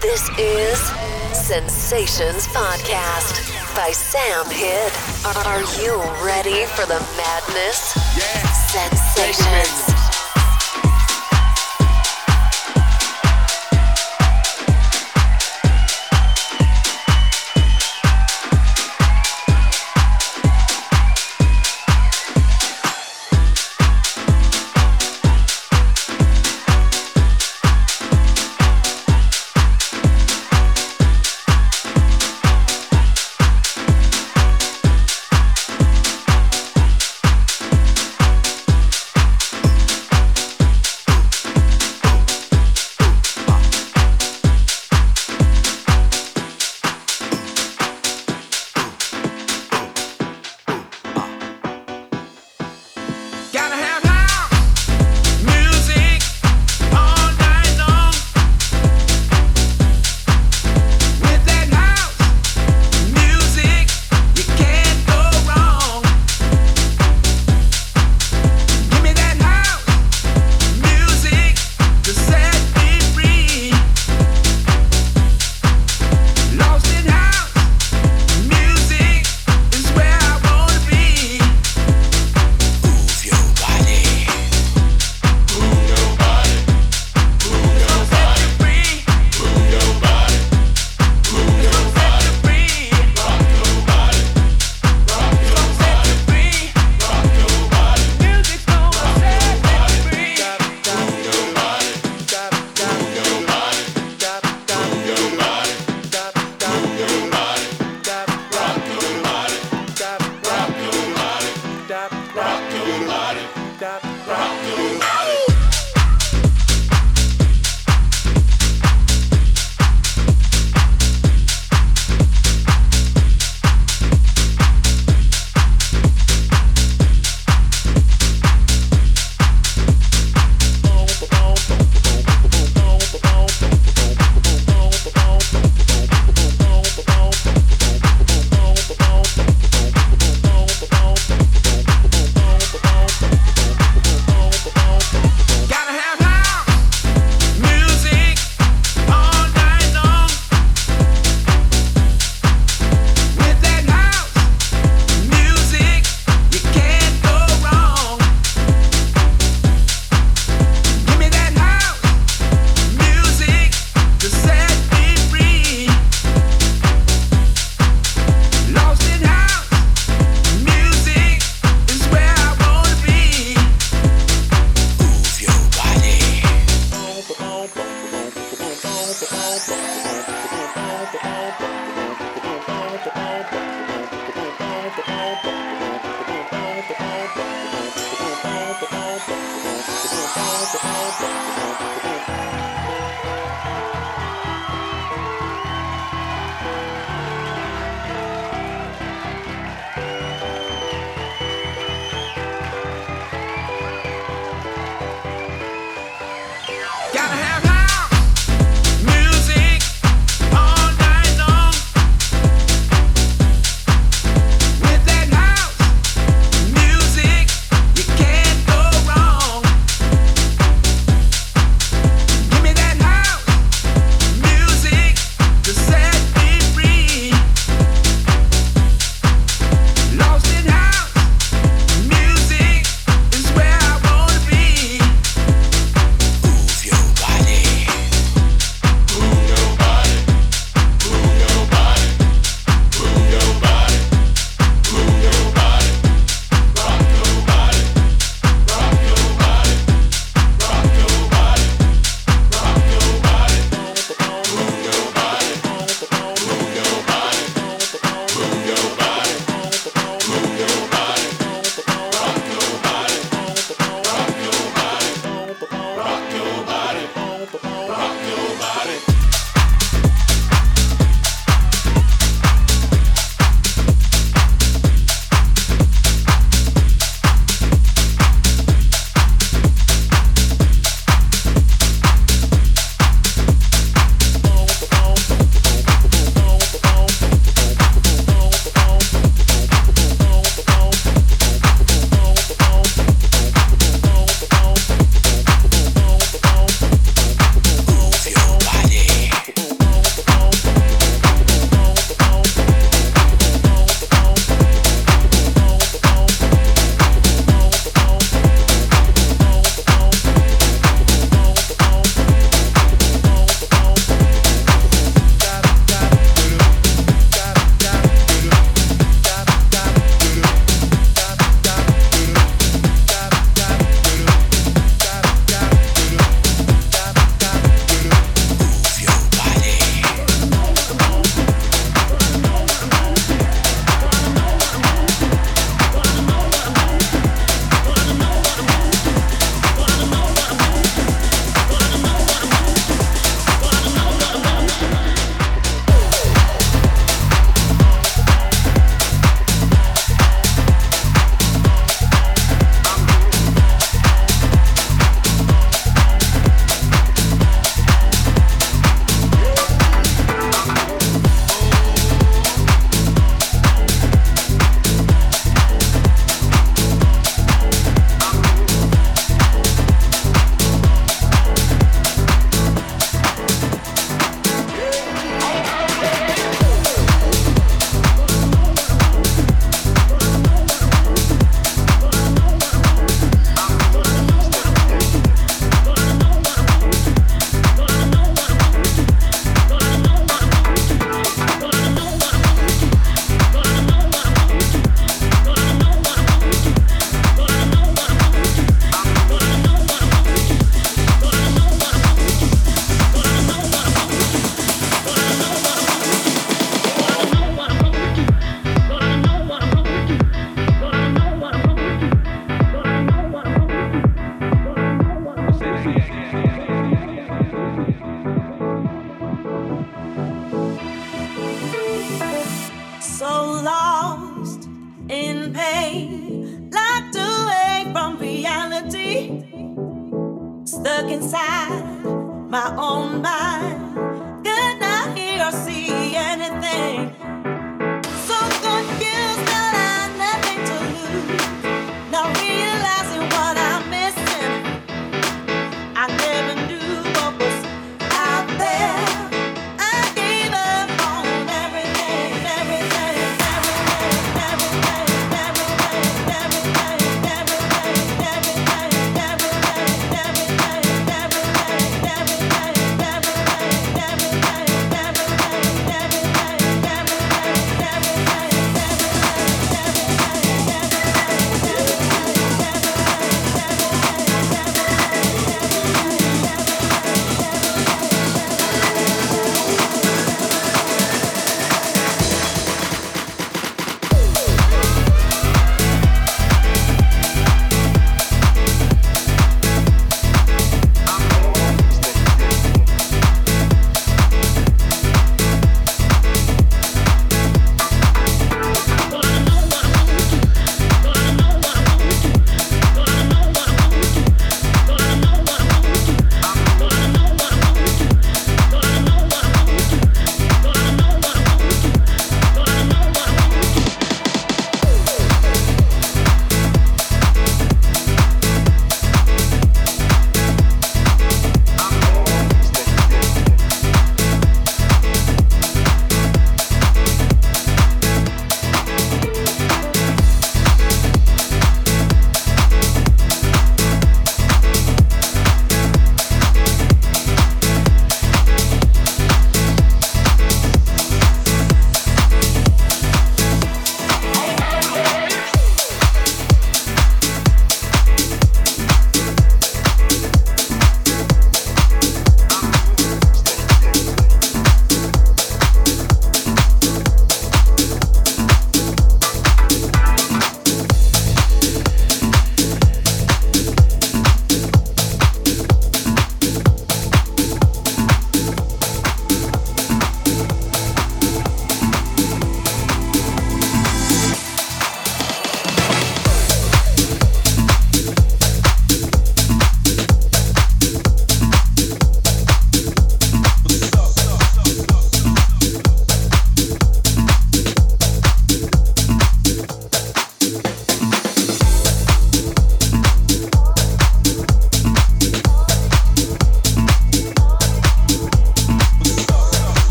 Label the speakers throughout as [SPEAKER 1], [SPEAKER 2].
[SPEAKER 1] This is Sensations Podcast by Sam Hid. Are you ready for the madness? Sensations.
[SPEAKER 2] that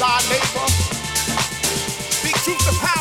[SPEAKER 3] my
[SPEAKER 4] neighbor. Speak truth to power.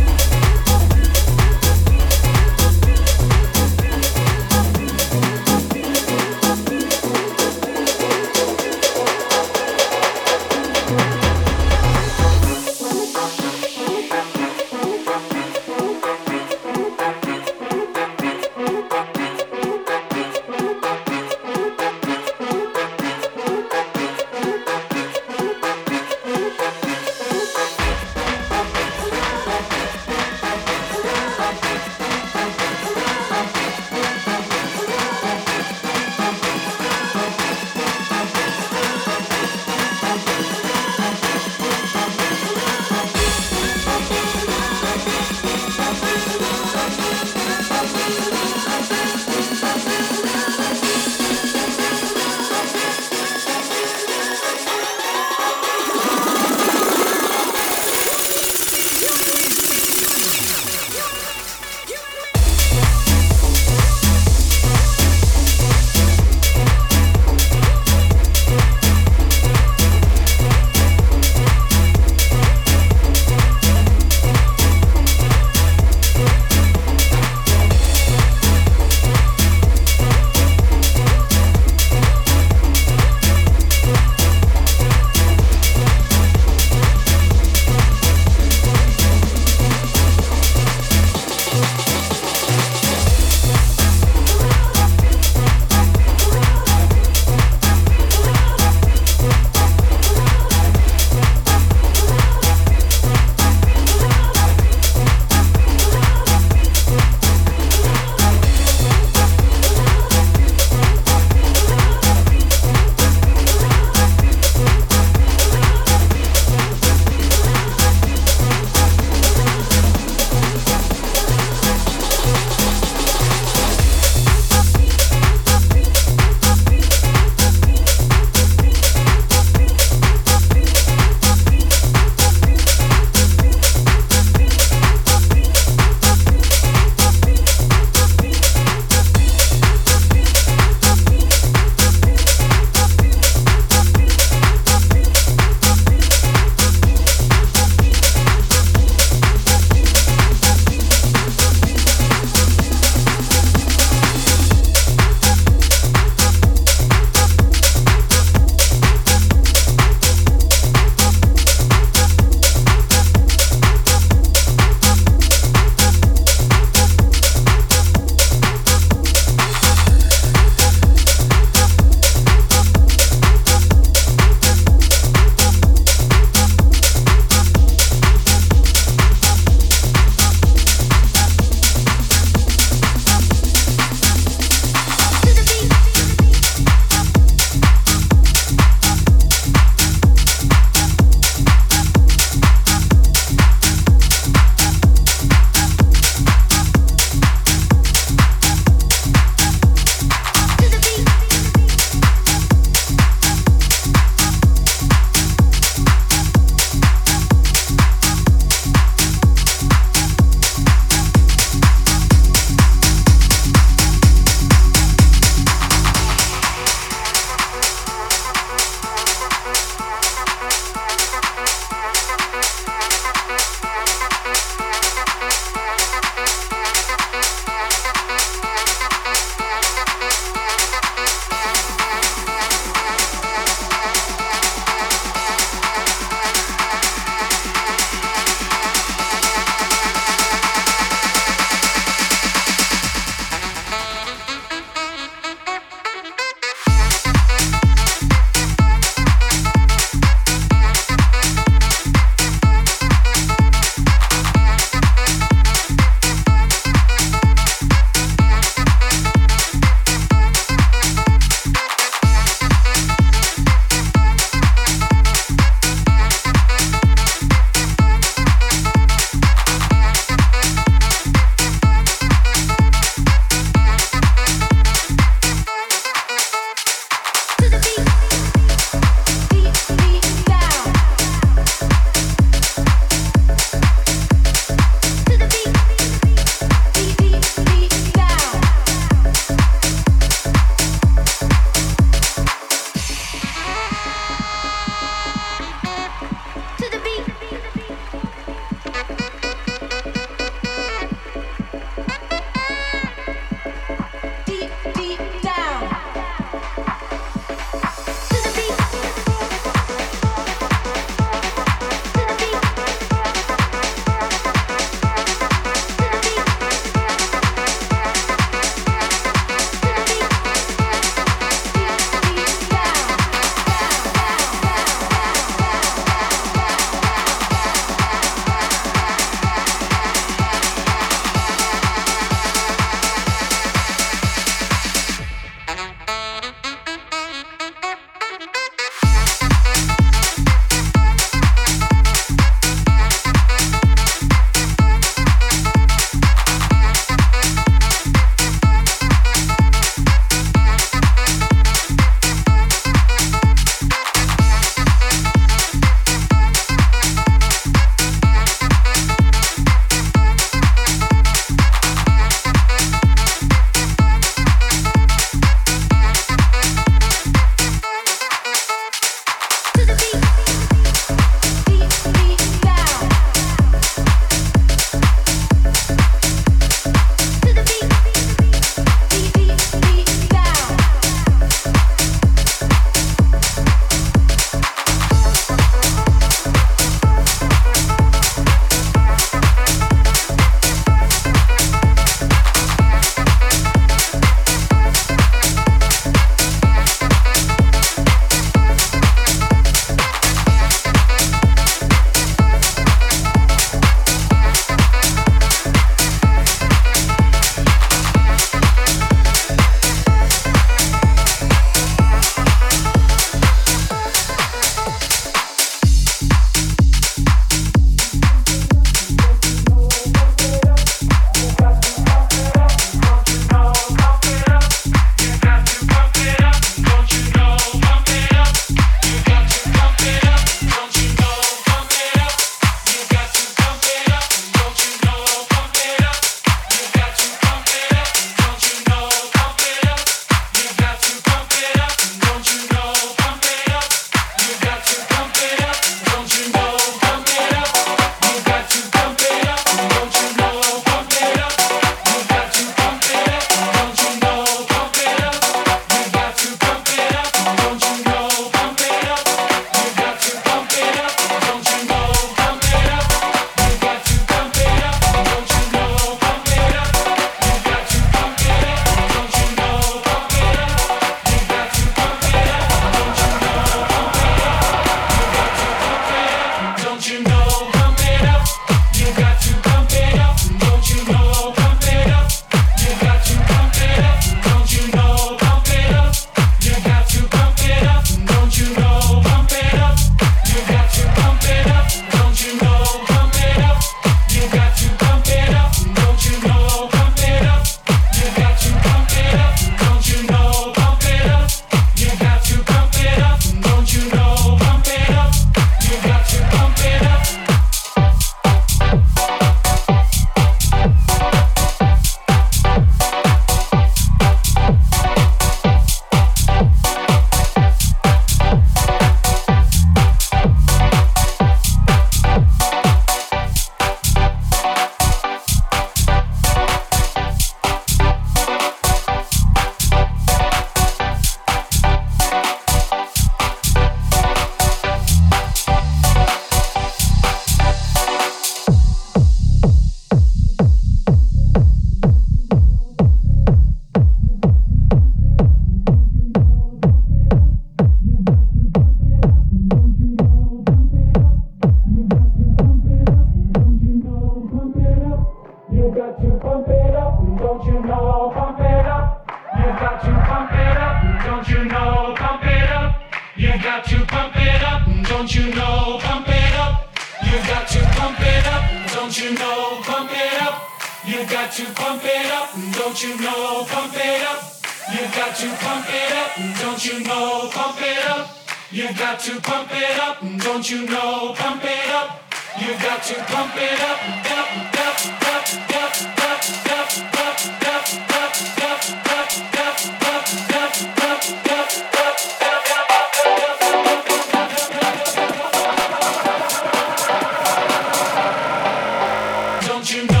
[SPEAKER 5] Don't you know,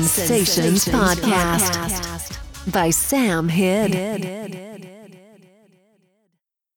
[SPEAKER 1] Sensations Podcast. By Sam Hidd.